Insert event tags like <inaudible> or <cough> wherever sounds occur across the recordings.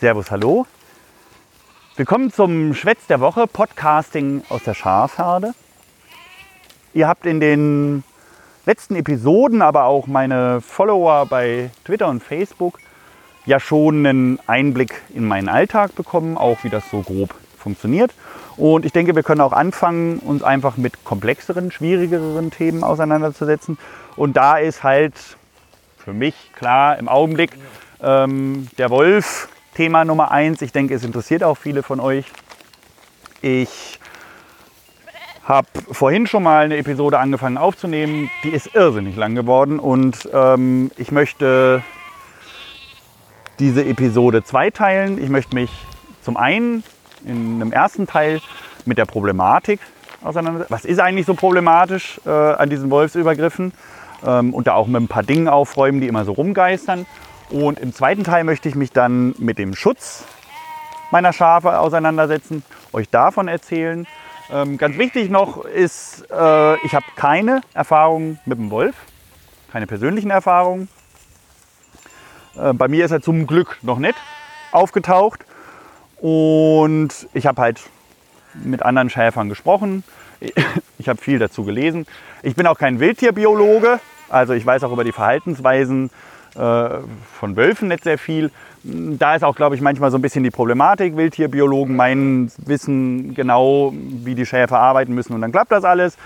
Servus, hallo. Willkommen zum Schwätz der Woche, Podcasting aus der Schafherde. Ihr habt in den letzten Episoden, aber auch meine Follower bei Twitter und Facebook ja schon einen Einblick in meinen Alltag bekommen, auch wie das so grob funktioniert. Und ich denke, wir können auch anfangen, uns einfach mit komplexeren, schwierigeren Themen auseinanderzusetzen. Und da ist halt für mich klar im Augenblick ähm, der Wolf Thema Nummer eins. Ich denke, es interessiert auch viele von euch. Ich habe vorhin schon mal eine Episode angefangen aufzunehmen. Die ist irrsinnig lang geworden und ähm, ich möchte diese Episode zweiteilen. Ich möchte mich zum einen in einem ersten Teil mit der Problematik auseinandersetzen. Was ist eigentlich so problematisch äh, an diesen Wolfsübergriffen? Ähm, und da auch mit ein paar Dingen aufräumen, die immer so rumgeistern. Und im zweiten Teil möchte ich mich dann mit dem Schutz meiner Schafe auseinandersetzen, euch davon erzählen. Ähm, ganz wichtig noch ist, äh, ich habe keine Erfahrung mit dem Wolf, keine persönlichen Erfahrungen. Äh, bei mir ist er zum Glück noch nicht aufgetaucht. Und ich habe halt mit anderen Schäfern gesprochen. <laughs> Ich habe viel dazu gelesen. Ich bin auch kein Wildtierbiologe, also ich weiß auch über die Verhaltensweisen von Wölfen nicht sehr viel. Da ist auch, glaube ich, manchmal so ein bisschen die Problematik. Wildtierbiologen meinen, wissen genau, wie die Schäfer arbeiten müssen und dann klappt das alles.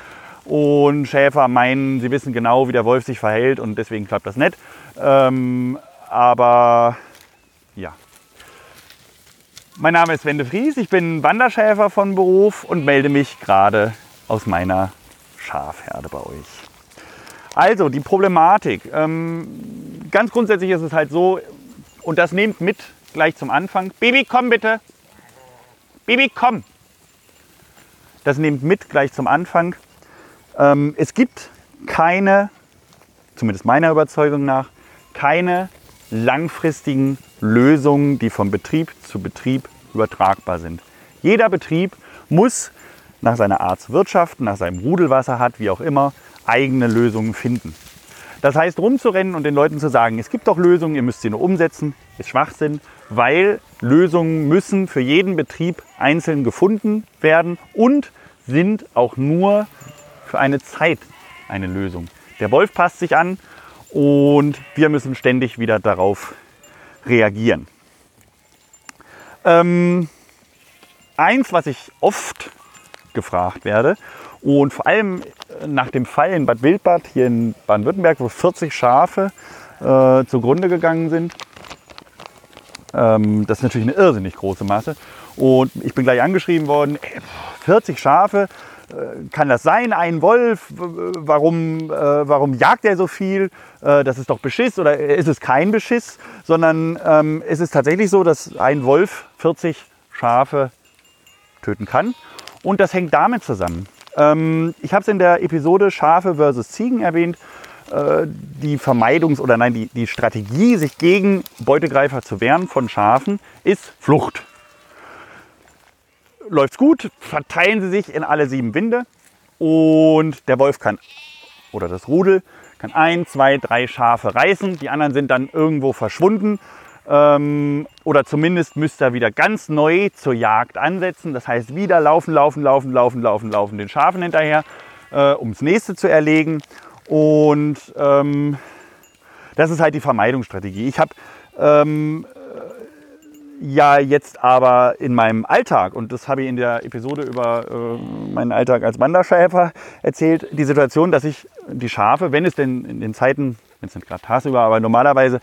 Und Schäfer meinen, sie wissen genau, wie der Wolf sich verhält und deswegen klappt das nicht. Ähm, aber ja. Mein Name ist Wende Fries, ich bin Wanderschäfer von Beruf und melde mich gerade aus meiner Schafherde bei euch. Also die Problematik. Ähm, ganz grundsätzlich ist es halt so, und das nehmt mit gleich zum Anfang. Baby, komm bitte. Baby, komm. Das nehmt mit gleich zum Anfang. Ähm, es gibt keine, zumindest meiner Überzeugung nach, keine langfristigen Lösungen, die vom Betrieb zu Betrieb übertragbar sind. Jeder Betrieb muss nach seiner Art zu wirtschaften, nach seinem Rudelwasser hat, wie auch immer, eigene Lösungen finden. Das heißt, rumzurennen und den Leuten zu sagen, es gibt doch Lösungen, ihr müsst sie nur umsetzen, ist Schwachsinn, weil Lösungen müssen für jeden Betrieb einzeln gefunden werden und sind auch nur für eine Zeit eine Lösung. Der Wolf passt sich an und wir müssen ständig wieder darauf reagieren. Ähm, eins, was ich oft gefragt werde und vor allem nach dem Fall in Bad Wildbad hier in Baden-Württemberg, wo 40 Schafe äh, zugrunde gegangen sind, ähm, das ist natürlich eine irrsinnig große Masse. Und ich bin gleich angeschrieben worden, 40 Schafe, äh, kann das sein, ein Wolf? Warum, äh, warum jagt er so viel? Äh, das ist doch Beschiss oder ist es kein Beschiss? Sondern ähm, es ist tatsächlich so, dass ein Wolf 40 Schafe töten kann. Und das hängt damit zusammen. Ähm, ich habe es in der Episode Schafe versus Ziegen erwähnt. Äh, die Vermeidungs- oder nein, die, die Strategie, sich gegen Beutegreifer zu wehren von Schafen, ist Flucht. Läuft's gut, verteilen sie sich in alle sieben Winde. Und der Wolf kann oder das Rudel kann ein, zwei, drei Schafe reißen, die anderen sind dann irgendwo verschwunden ähm, oder zumindest müsste er wieder ganz neu zur Jagd ansetzen. Das heißt wieder laufen, laufen, laufen, laufen, laufen, laufen den Schafen hinterher, äh, das nächste zu erlegen und ähm, das ist halt die Vermeidungsstrategie. Ich habe ähm, ja jetzt aber in meinem Alltag, und das habe ich in der Episode über äh, meinen Alltag als Wanderschäfer erzählt, die Situation, dass ich die Schafe, wenn es denn in den Zeiten, wenn es nicht gerade tagsüber, aber normalerweise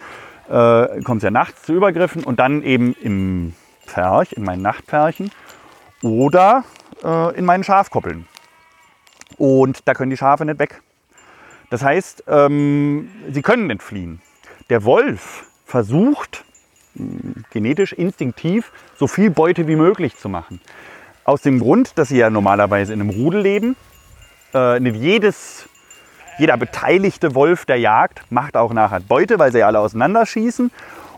äh, kommt es ja nachts zu Übergriffen und dann eben im Pferch, in meinen Nachtpferchen oder äh, in meinen Schafkoppeln. Und da können die Schafe nicht weg. Das heißt, ähm, sie können nicht fliehen. Der Wolf versucht, genetisch instinktiv so viel Beute wie möglich zu machen. Aus dem Grund, dass sie ja normalerweise in einem Rudel leben. Äh, nicht jedes, jeder beteiligte Wolf der Jagd macht auch nachher Beute, weil sie alle auseinanderschießen.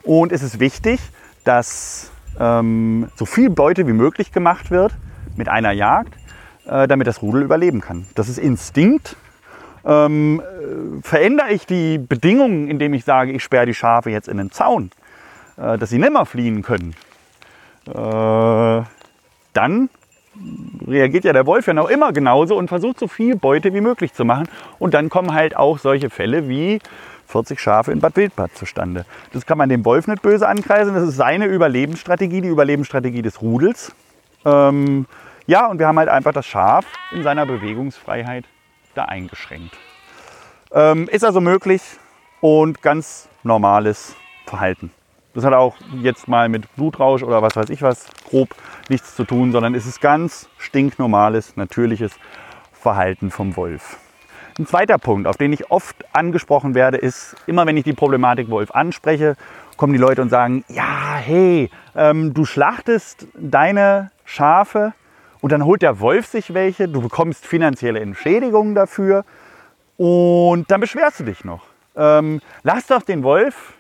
Und es ist wichtig, dass ähm, so viel Beute wie möglich gemacht wird mit einer Jagd, äh, damit das Rudel überleben kann. Das ist Instinkt. Ähm, äh, verändere ich die Bedingungen, indem ich sage, ich sperre die Schafe jetzt in den Zaun, äh, dass sie nimmer fliehen können, äh, dann reagiert ja der Wolf ja noch immer genauso und versucht so viel Beute wie möglich zu machen. Und dann kommen halt auch solche Fälle wie 40 Schafe in Bad Wildbad zustande. Das kann man dem Wolf nicht böse ankreisen. Das ist seine Überlebensstrategie, die Überlebensstrategie des Rudels. Ähm, ja, und wir haben halt einfach das Schaf in seiner Bewegungsfreiheit da eingeschränkt. Ähm, ist also möglich und ganz normales Verhalten. Das hat auch jetzt mal mit Blutrausch oder was weiß ich was grob nichts zu tun, sondern es ist ganz stinknormales, natürliches Verhalten vom Wolf. Ein zweiter Punkt, auf den ich oft angesprochen werde, ist, immer wenn ich die Problematik Wolf anspreche, kommen die Leute und sagen, ja, hey, ähm, du schlachtest deine Schafe und dann holt der Wolf sich welche, du bekommst finanzielle Entschädigungen dafür und dann beschwerst du dich noch. Ähm, lass doch den Wolf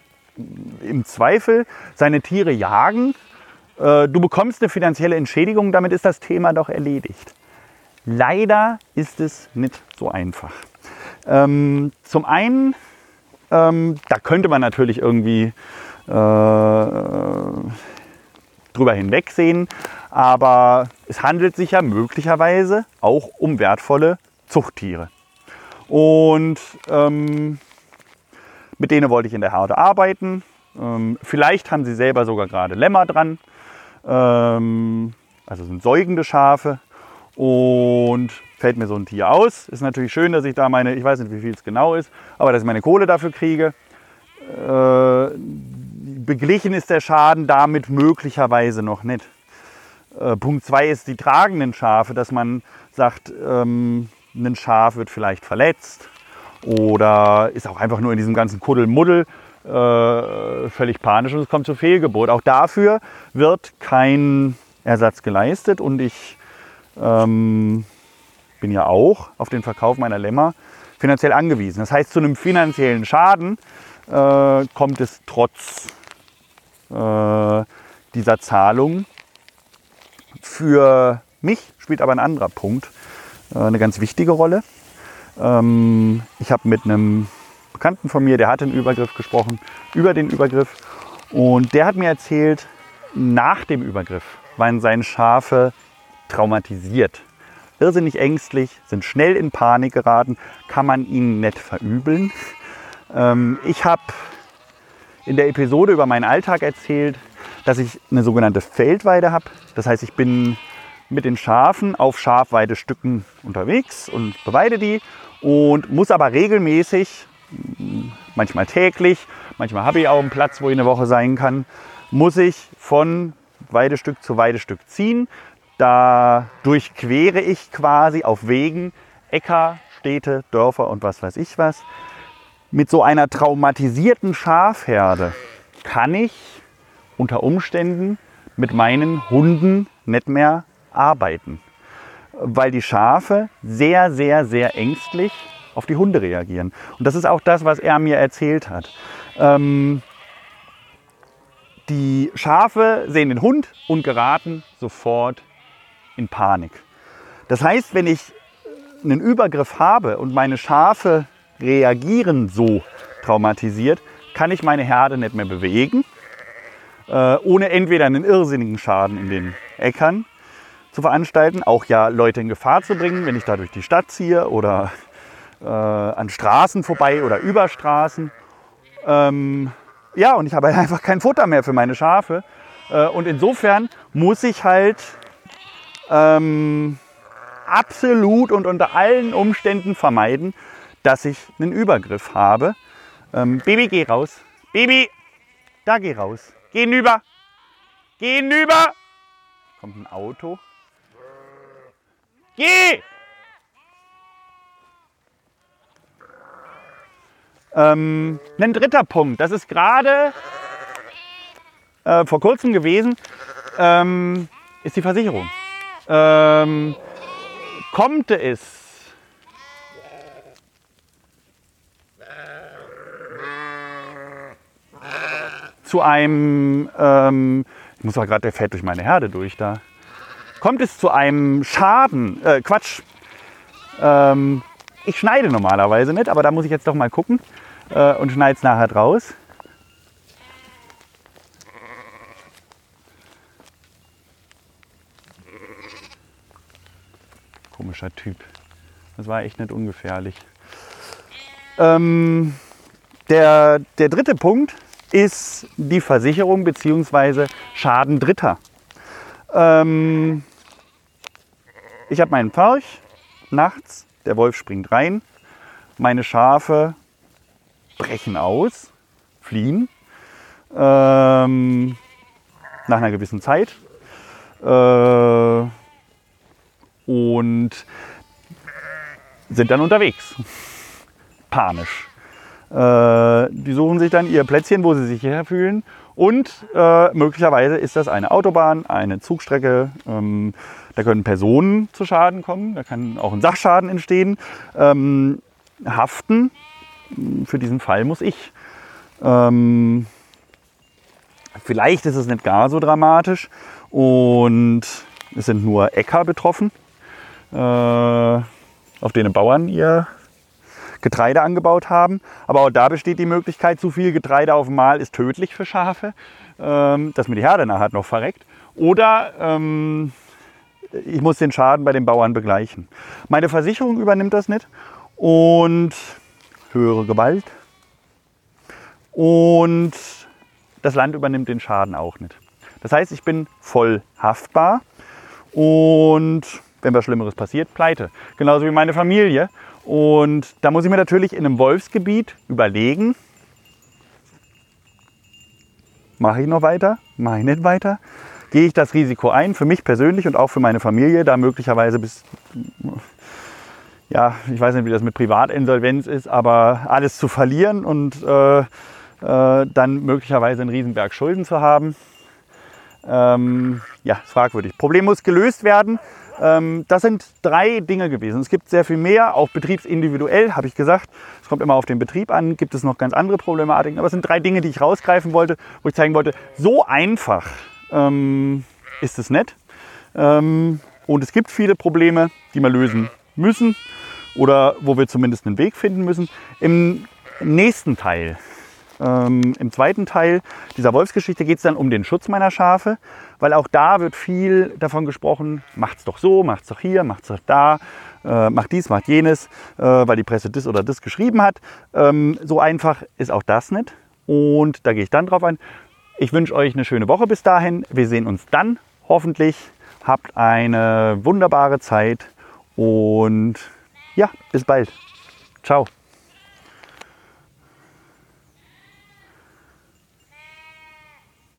im Zweifel seine Tiere jagen. Äh, du bekommst eine finanzielle Entschädigung, damit ist das Thema doch erledigt. Leider ist es nicht so einfach. Ähm, zum einen, ähm, da könnte man natürlich irgendwie äh, drüber hinwegsehen, aber es handelt sich ja möglicherweise auch um wertvolle Zuchttiere. Und ähm, mit denen wollte ich in der Herde arbeiten. Ähm, vielleicht haben sie selber sogar gerade Lämmer dran. Ähm, also sind säugende Schafe. Und fällt mir so ein Tier aus. Ist natürlich schön, dass ich da meine, ich weiß nicht, wie viel es genau ist, aber dass ich meine Kohle dafür kriege. Äh, beglichen ist der Schaden damit möglicherweise noch nicht. Äh, Punkt 2 ist die tragenden Schafe, dass man sagt, ähm, ein Schaf wird vielleicht verletzt oder ist auch einfach nur in diesem ganzen Kuddelmuddel äh, völlig panisch und es kommt zur Fehlgeburt. Auch dafür wird kein Ersatz geleistet und ich ähm, bin ja auch auf den Verkauf meiner Lämmer finanziell angewiesen. Das heißt, zu einem finanziellen Schaden äh, kommt es trotz äh, dieser Zahlung. Für mich spielt aber ein anderer Punkt äh, eine ganz wichtige Rolle. Ähm, ich habe mit einem Bekannten von mir, der hat den Übergriff gesprochen, über den Übergriff. Und der hat mir erzählt, nach dem Übergriff waren seine Schafe traumatisiert. Irrsinnig ängstlich, sind schnell in Panik geraten, kann man ihnen nicht verübeln. Ähm, ich habe in der Episode über meinen Alltag erzählt, dass ich eine sogenannte Feldweide habe. Das heißt, ich bin mit den Schafen auf Schafweidestücken unterwegs und beweide die und muss aber regelmäßig, manchmal täglich, manchmal habe ich auch einen Platz, wo ich eine Woche sein kann, muss ich von Weidestück zu Weidestück ziehen. Da durchquere ich quasi auf Wegen Äcker, Städte, Dörfer und was weiß ich was. Mit so einer traumatisierten Schafherde kann ich unter Umständen mit meinen Hunden nicht mehr arbeiten weil die Schafe sehr, sehr, sehr ängstlich auf die Hunde reagieren. Und das ist auch das, was er mir erzählt hat. Ähm, die Schafe sehen den Hund und geraten sofort in Panik. Das heißt, wenn ich einen Übergriff habe und meine Schafe reagieren so traumatisiert, kann ich meine Herde nicht mehr bewegen, äh, ohne entweder einen irrsinnigen Schaden in den Äckern zu veranstalten, auch ja Leute in Gefahr zu bringen, wenn ich da durch die Stadt ziehe oder äh, an Straßen vorbei oder über Straßen. Ähm, ja, und ich habe einfach kein Futter mehr für meine Schafe. Äh, und insofern muss ich halt ähm, absolut und unter allen Umständen vermeiden, dass ich einen Übergriff habe. Ähm, Baby, geh raus. Baby, da geh raus. Geh hinüber. Geh hinüber. Kommt ein Auto. Geh! Ähm, ein dritter Punkt, das ist gerade äh, vor kurzem gewesen, ähm, ist die Versicherung. Ähm, kommt es zu einem, ähm, ich muss mal gerade, der fährt durch meine Herde durch da kommt es zu einem Schaden, äh, Quatsch, ähm, ich schneide normalerweise nicht, aber da muss ich jetzt doch mal gucken äh, und schneide es nachher draus. Komischer Typ. Das war echt nicht ungefährlich. Ähm, der, der dritte Punkt ist die Versicherung bzw. Schaden Dritter. Ähm, ich habe meinen Pferch nachts, der Wolf springt rein, meine Schafe brechen aus, fliehen ähm, nach einer gewissen Zeit. Äh, und sind dann unterwegs. Panisch. Äh, die suchen sich dann ihr Plätzchen, wo sie sich sicher fühlen. Und äh, möglicherweise ist das eine Autobahn, eine Zugstrecke. Ähm, da können Personen zu Schaden kommen, da kann auch ein Sachschaden entstehen. Ähm, haften, für diesen Fall muss ich. Ähm, vielleicht ist es nicht gar so dramatisch und es sind nur Äcker betroffen, äh, auf denen Bauern ihr Getreide angebaut haben. Aber auch da besteht die Möglichkeit, zu viel Getreide auf einmal ist tödlich für Schafe, ähm, dass mir die Herde nachher noch verreckt. Oder ähm, ich muss den Schaden bei den Bauern begleichen. Meine Versicherung übernimmt das nicht und höhere Gewalt. Und das Land übernimmt den Schaden auch nicht. Das heißt, ich bin voll haftbar und wenn was Schlimmeres passiert, pleite. Genauso wie meine Familie. Und da muss ich mir natürlich in einem Wolfsgebiet überlegen, mache ich noch weiter, mache ich nicht weiter, gehe ich das Risiko ein, für mich persönlich und auch für meine Familie, da möglicherweise bis, ja, ich weiß nicht, wie das mit Privatinsolvenz ist, aber alles zu verlieren und äh, äh, dann möglicherweise einen Riesenberg Schulden zu haben. Ähm, ja, ist fragwürdig. Problem muss gelöst werden. Ähm, das sind drei Dinge gewesen. Es gibt sehr viel mehr, auch betriebsindividuell, habe ich gesagt. Es kommt immer auf den Betrieb an, gibt es noch ganz andere Problematiken. Aber es sind drei Dinge, die ich rausgreifen wollte, wo ich zeigen wollte, so einfach ähm, ist es nicht. Ähm, und es gibt viele Probleme, die wir lösen müssen oder wo wir zumindest einen Weg finden müssen. Im nächsten Teil ähm, Im zweiten Teil dieser Wolfsgeschichte geht es dann um den Schutz meiner Schafe, weil auch da wird viel davon gesprochen, macht's doch so, macht's doch hier, macht's doch da, äh, macht dies, macht jenes, äh, weil die Presse das oder das geschrieben hat. Ähm, so einfach ist auch das nicht. Und da gehe ich dann drauf ein. Ich wünsche euch eine schöne Woche bis dahin. Wir sehen uns dann hoffentlich. Habt eine wunderbare Zeit und ja, bis bald. Ciao.